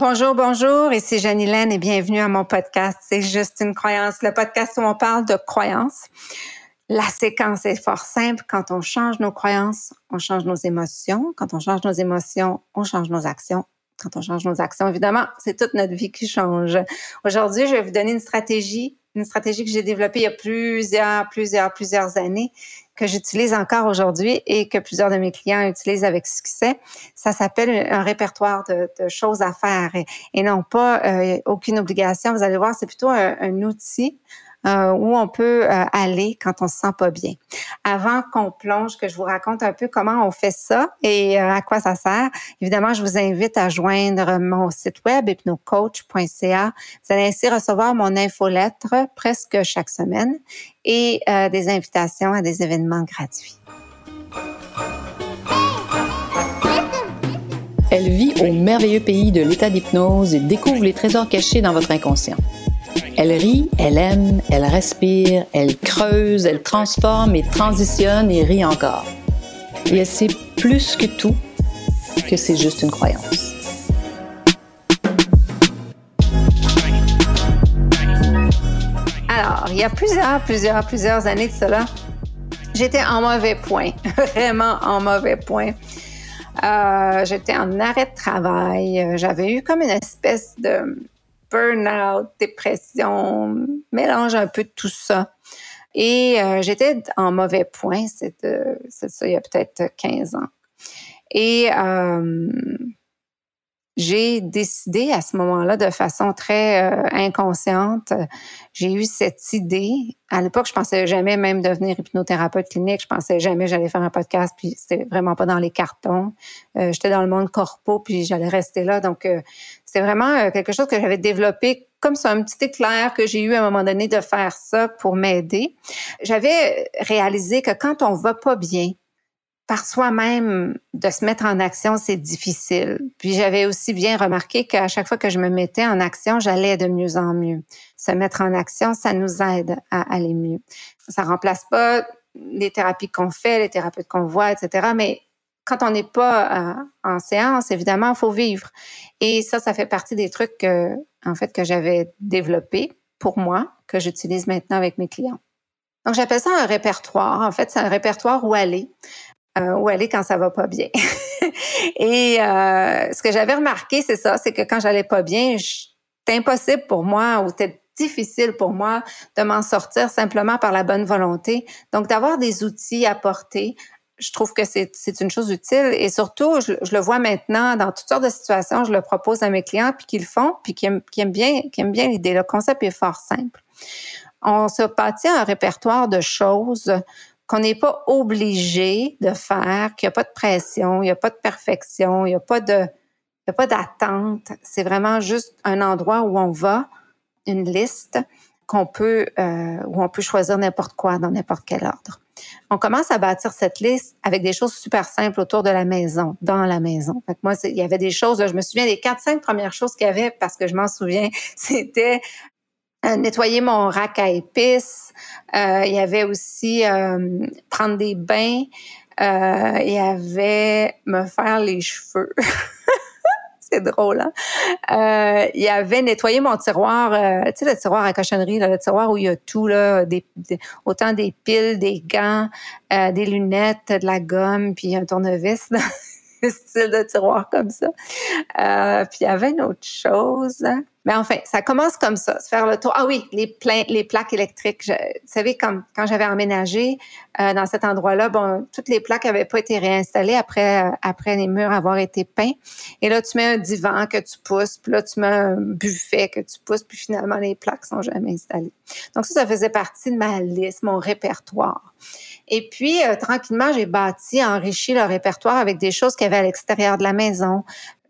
Bonjour, bonjour, ici Janine et bienvenue à mon podcast C'est juste une croyance, le podcast où on parle de croyances. La séquence est fort simple. Quand on change nos croyances, on change nos émotions. Quand on change nos émotions, on change nos actions. Quand on change nos actions, évidemment, c'est toute notre vie qui change. Aujourd'hui, je vais vous donner une stratégie, une stratégie que j'ai développée il y a plusieurs, plusieurs, plusieurs années que j'utilise encore aujourd'hui et que plusieurs de mes clients utilisent avec succès. Ça s'appelle un répertoire de, choses à faire et, non pas euh, aucune obligation. Vous allez voir, c'est plutôt un outil euh, où on peut euh, aller quand on se sent pas bien. Avant qu'on plonge, que je vous raconte un peu comment on fait ça et euh, à quoi ça sert, évidemment, je vous invite à joindre mon site web hypnocoach.ca. Vous allez ainsi recevoir mon infolettre presque chaque semaine et des invitations à des événements gratuits. Elle vit au merveilleux pays de l'état d'hypnose et découvre les trésors cachés dans votre inconscient. Elle rit, elle aime, elle respire, elle creuse, elle transforme et transitionne et rit encore. Et elle sait plus que tout que c'est juste une croyance. Alors, il y a plusieurs, plusieurs, plusieurs années de cela, j'étais en mauvais point, vraiment en mauvais point. Euh, j'étais en arrêt de travail. J'avais eu comme une espèce de burn-out, dépression, mélange un peu tout ça. Et euh, j'étais en mauvais point, c'est ça, il y a peut-être 15 ans. Et euh, j'ai décidé à ce moment-là, de façon très euh, inconsciente, j'ai eu cette idée. À l'époque, je pensais jamais même devenir hypnothérapeute clinique. Je pensais jamais j'allais faire un podcast, puis c'était vraiment pas dans les cartons. Euh, j'étais dans le monde corpo, puis j'allais rester là. Donc, euh, c'était vraiment quelque chose que j'avais développé comme ça, un petit éclair que j'ai eu à un moment donné de faire ça pour m'aider. J'avais réalisé que quand on va pas bien, par soi-même, de se mettre en action, c'est difficile. Puis j'avais aussi bien remarqué qu'à chaque fois que je me mettais en action, j'allais de mieux en mieux. Se mettre en action, ça nous aide à aller mieux. Ça remplace pas les thérapies qu'on fait, les thérapeutes qu'on voit, etc. Mais quand on n'est pas euh, en séance, évidemment, il faut vivre. Et ça, ça fait partie des trucs que, en fait, que j'avais développés pour moi, que j'utilise maintenant avec mes clients. Donc, j'appelle ça un répertoire. En fait, c'est un répertoire où aller. Euh, où aller quand ça va pas bien. et euh, ce que j'avais remarqué, c'est ça, c'est que quand j'allais pas bien, c'était impossible pour moi ou c'était difficile pour moi de m'en sortir simplement par la bonne volonté. Donc, d'avoir des outils à porter, je trouve que c'est une chose utile et surtout, je, le vois maintenant dans toutes sortes de situations, je le propose à mes clients puis qu'ils le font puis qui aiment, qui aiment bien, bien l'idée. Le concept est fort simple. On se bâtit un répertoire de choses qu'on n'est pas obligé de faire, qu'il n'y a pas de pression, il n'y a pas de perfection, il n'y a pas il a d'attente. C'est vraiment juste un endroit où on va, une liste qu'on peut, euh, où on peut choisir n'importe quoi dans n'importe quel ordre. On commence à bâtir cette liste avec des choses super simples autour de la maison, dans la maison. Moi, il y avait des choses, je me souviens des quatre, cinq premières choses qu'il y avait, parce que je m'en souviens, c'était nettoyer mon rack à épices. Euh, il y avait aussi euh, prendre des bains. il y avait me faire les cheveux. c'est drôle, hein? il y avait nettoyer mon tiroir, tu sais, le tiroir à cochonnerie, le tiroir où il y a tout, là, des, autant des piles, des gants, des lunettes, de la gomme, puis un tournevis, style de tiroir comme ça. puis il y avait une autre chose. Hein? Mais enfin, ça commence comme ça, se faire le tour. Ah oui, les, plaques électriques. vous savez, quand, quand j'avais emménagé euh, dans cet endroit-là, bon, toutes les plaques n'avaient pas été réinstallées après, euh, après les murs avoir été peints. Et là, tu mets un divan que tu pousses, puis là, tu mets un buffet que tu pousses, puis finalement, les plaques sont jamais installées. Donc ça, ça faisait partie de ma liste, mon répertoire. Et puis, euh, tranquillement, j'ai bâti, enrichi le répertoire avec des choses qu'il y avait à l'extérieur de la maison.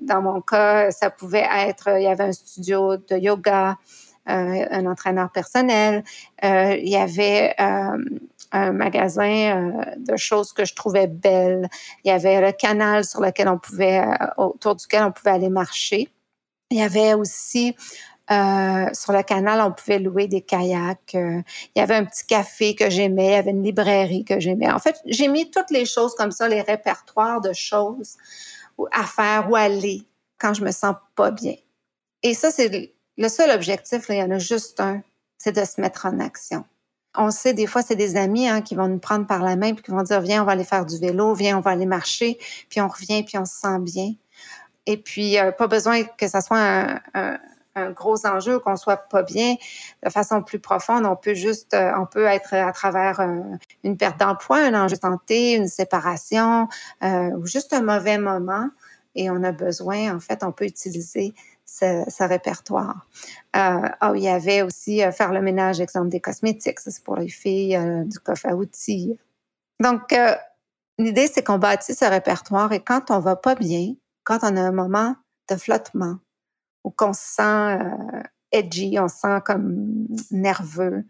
Dans mon cas, ça pouvait être, il y avait un studio de yoga, euh, un entraîneur personnel, euh, il y avait euh, un magasin de choses que je trouvais belles, il y avait le canal sur lequel on pouvait, autour duquel on pouvait aller marcher. Il y avait aussi sur le canal, on pouvait louer des kayaks. il y avait un petit café que j'aimais, il y avait une librairie que j'aimais. En fait, j'ai mis toutes les choses comme ça, les répertoires de choses à faire ou aller quand je me sens pas bien. Et ça, c'est le seul objectif, il y en a juste un, c'est de se mettre en action. On sait, des fois, c'est des amis hein, qui vont nous prendre par la main puis qui vont dire, viens, on va aller faire du vélo, viens, on va aller marcher, puis on revient, puis on se sent bien. Et puis, euh, pas besoin que ça soit un, gros enjeu, qu'on soit pas bien de façon plus profonde. On peut juste, euh, on peut être à travers euh, une perte d'emploi, un enjeu de santé, une séparation, ou juste un mauvais moment. Et on a besoin, en fait, on peut utiliser ce, répertoire. Euh, oh, il y avait aussi euh, faire le ménage, exemple, des cosmétiques. Ça, c'est pour les filles, euh, du coffre à outils. Donc, euh, l'idée, c'est qu'on bâtit ce répertoire et quand on va pas bien, quand on a un moment de flottement ou qu'on se sent edgy, on se sent comme nerveux,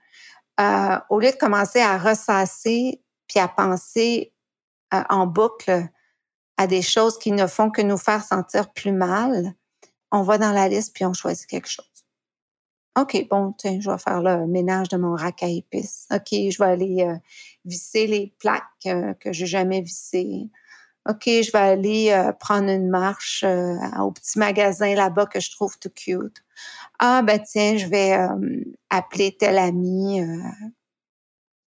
au lieu de commencer à ressasser puis à penser en boucle à des choses qui ne font que nous faire sentir plus mal, on va dans la liste puis on choisit quelque chose. OK, bon, tiens, je vais faire le ménage de mon rack à épices. OK, je vais aller euh, visser les plaques euh, que j'ai jamais vissées. OK, je vais aller euh, prendre une marche au petit magasin là-bas que je trouve tout cute. Ah, ben tiens, je vais appeler tel ami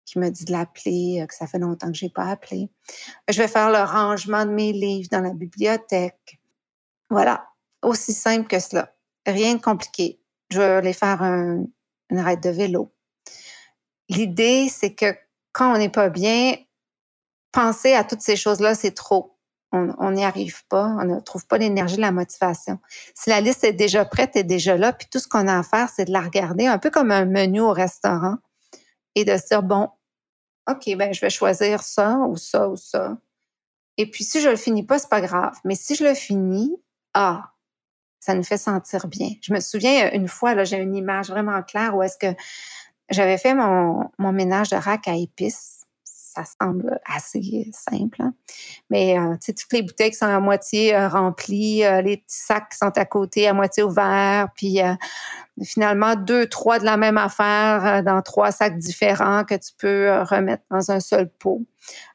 qui me dit de l'appeler, que ça fait longtemps que j'ai pas appelé. Je vais faire le rangement de mes livres dans la bibliothèque. Voilà, aussi simple que cela. Rien de compliqué. Je vais aller faire un, une raide de vélo. L'idée, c'est que quand on n'est pas bien, penser à toutes ces choses-là, c'est trop. On n'y arrive pas, on ne trouve pas l'énergie, la motivation. Si la liste est déjà prête, est déjà là, puis tout ce qu'on a à faire, c'est de la regarder un peu comme un menu au restaurant et de se dire, bon, OK, ben je vais choisir ça ou ça ou ça. Et puis si je le finis pas, c'est pas grave. Mais si je le finis, ah, ça nous fait sentir bien. Je me souviens une fois, là, j'ai une image vraiment claire où est-ce que j'avais fait mon, mon ménage de rack à épices. Ça semble assez simple, hein. mais euh, tu sais, toutes les bouteilles qui sont à moitié euh, remplies, euh, les petits sacs qui sont à côté à moitié ouverts, puis finalement deux, trois de la même affaire dans trois sacs différents que tu peux remettre dans un seul pot.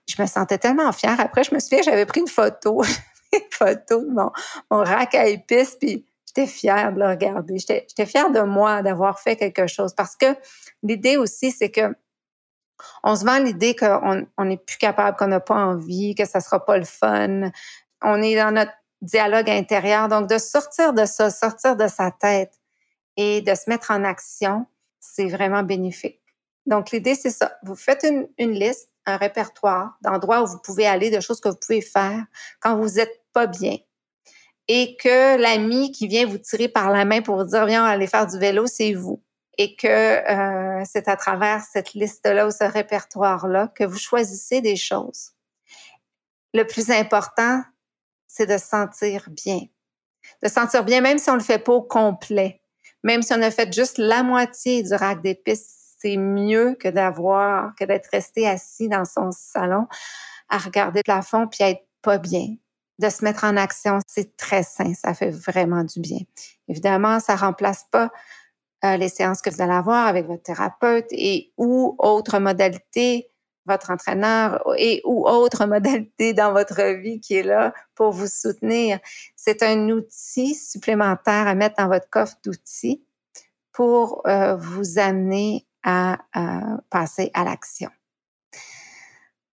Je me sentais tellement fière. Après, je me souviens, j'avais pris une photo une photo de mon, mon rack à épices, puis j'étais fière de le regarder. J'étais fière de moi d'avoir fait quelque chose parce que l'idée aussi, c'est que on se vend l'idée qu'on n'est plus capable, qu'on n'a pas envie, que ça sera pas le fun. On est dans notre dialogue intérieur. Donc, de sortir de ça, sortir de sa tête et de se mettre en action, c'est vraiment bénéfique. Donc, l'idée, c'est ça. Vous faites une, liste, un répertoire d'endroits où vous pouvez aller, de choses que vous pouvez faire quand vous êtes pas bien et que l'ami qui vient vous tirer par la main pour vous dire viens aller faire du vélo, c'est vous. Et que euh, c'est à travers cette liste-là ou ce répertoire-là que vous choisissez des choses. Le plus important, c'est de se sentir bien. De se sentir bien, même si on le fait pas au complet. Même si on a fait juste la moitié du rack d'épices, c'est mieux que d'avoir, que d'être resté assis dans son salon à regarder le plafond puis à être pas bien de se mettre en action, c'est très sain, ça fait vraiment du bien. Évidemment, ça remplace pas euh, les séances que vous allez avoir avec votre thérapeute et ou autre modalité, votre entraîneur et ou autre modalité dans votre vie qui est là pour vous soutenir. C'est un outil supplémentaire à mettre dans votre coffre d'outils pour euh, vous amener à passer à l'action.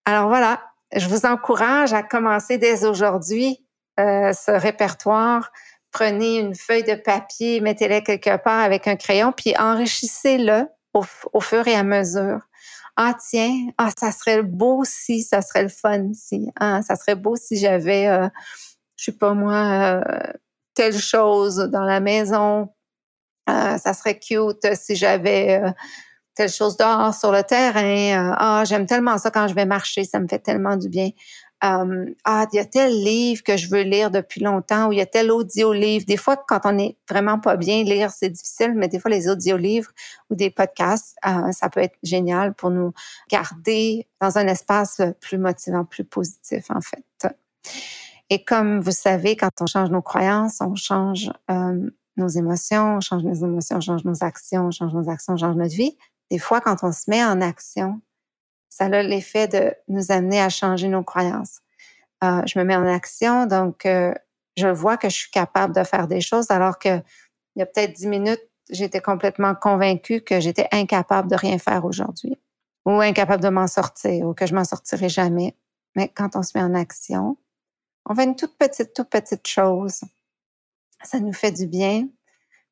Alors voilà, je vous encourage à commencer dès aujourd'hui euh, ce répertoire. Prenez une feuille de papier, mettez-la quelque part avec un crayon, puis enrichissez-le au, fur et à mesure. Ah tiens, ah ça serait beau si, ça serait le fun si, ah ça serait beau si j'avais, euh, je sais pas moi, euh, telle chose dans la maison. Euh, ça serait cute si j'avais telle chose dehors sur le terrain. Euh, ah, j'aime tellement ça quand je vais marcher, ça me fait tellement du bien. Euh, ah, il y a tel livre que je veux lire depuis longtemps ou il y a tel audio-livre. Des fois, quand on est vraiment pas bien, lire, c'est difficile, mais des fois, les audio-livres ou des podcasts, euh, ça peut être génial pour nous garder dans un espace plus motivant, plus positif, en fait. Et comme vous savez, quand on change nos croyances, on change nos émotions, on change nos émotions, on change nos actions, on change nos actions, on change notre vie des fois, quand on se met en action, ça a l'effet de nous amener à changer nos croyances. Euh, je me mets en action, donc euh, je vois que je suis capable de faire des choses, alors que il y a peut-être dix minutes, j'étais complètement convaincue que j'étais incapable de rien faire aujourd'hui ou incapable de m'en sortir ou que je m'en sortirai jamais. Mais quand on se met en action, on fait une toute petite, toute petite chose. Ça nous fait du bien.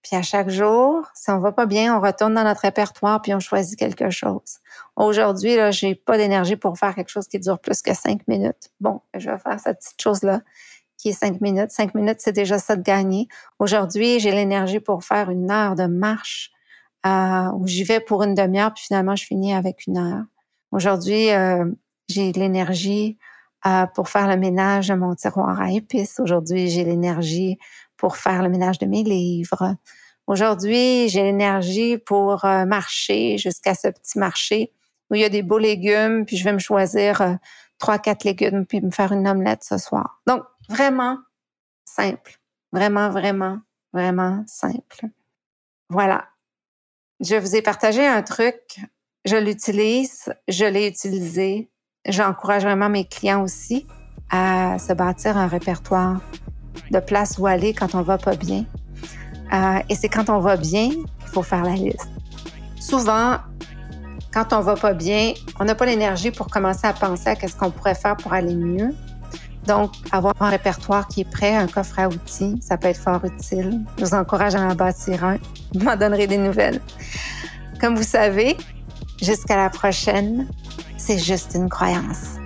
Puis à chaque jour, si on va pas bien, on retourne dans notre répertoire puis on choisit quelque chose. Aujourd'hui, là, j'ai pas d'énergie pour faire quelque chose qui dure plus que cinq minutes. Bon, je vais faire cette petite chose-là qui est cinq minutes. Cinq minutes, c'est déjà ça de gagner. Aujourd'hui, j'ai l'énergie pour faire une heure de marche euh, où j'y vais pour une demi-heure puis finalement, je finis avec une heure. Aujourd'hui, euh, j'ai l'énergie euh, pour faire le ménage de mon tiroir à épices. Aujourd'hui, j'ai l'énergie pour faire le ménage de mes livres. Aujourd'hui, j'ai l'énergie pour euh, marcher jusqu'à ce petit marché où il y a des beaux légumes, puis je vais me choisir euh, trois, quatre légumes, puis me faire une omelette ce soir. Donc, vraiment simple. Vraiment, vraiment, vraiment simple. Voilà. Je vous ai partagé un truc. Je l'utilise, je l'ai utilisé. J'encourage vraiment mes clients aussi à se bâtir un répertoire de place où aller quand on va pas bien. Euh, et c'est quand on va bien qu'il faut faire la liste. Souvent, quand on va pas bien, on n'a pas l'énergie pour commencer à penser à qu'est-ce qu'on pourrait faire pour aller mieux. Donc, avoir un répertoire qui est prêt, un coffre à outils, ça peut être fort utile. Je vous encourage à en bâtir un. Vous m'en donnerez des nouvelles. Comme vous savez, jusqu'à la prochaine, c'est juste une croyance.